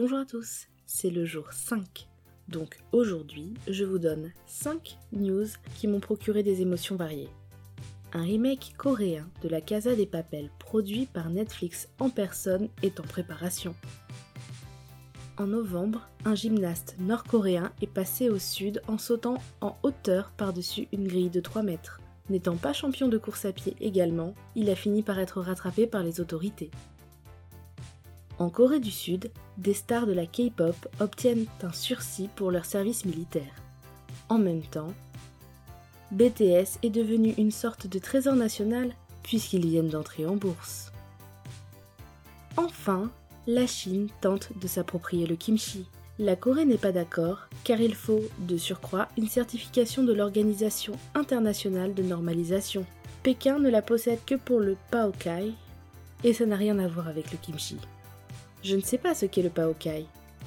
Bonjour à tous, c'est le jour 5. Donc aujourd'hui, je vous donne 5 news qui m'ont procuré des émotions variées. Un remake coréen de la Casa des Papels produit par Netflix en personne est en préparation. En novembre, un gymnaste nord-coréen est passé au sud en sautant en hauteur par-dessus une grille de 3 mètres. N'étant pas champion de course à pied également, il a fini par être rattrapé par les autorités. En Corée du Sud, des stars de la K-pop obtiennent un sursis pour leur service militaire. En même temps, BTS est devenu une sorte de trésor national puisqu'ils viennent d'entrer en bourse. Enfin, la Chine tente de s'approprier le kimchi. La Corée n'est pas d'accord car il faut, de surcroît, une certification de l'Organisation internationale de normalisation. Pékin ne la possède que pour le paokai et ça n'a rien à voir avec le kimchi. Je ne sais pas ce qu'est le paokai,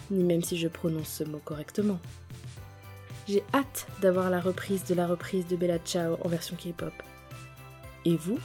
ni même si je prononce ce mot correctement. J'ai hâte d'avoir la reprise de la reprise de Bella Ciao en version K-pop. Et vous?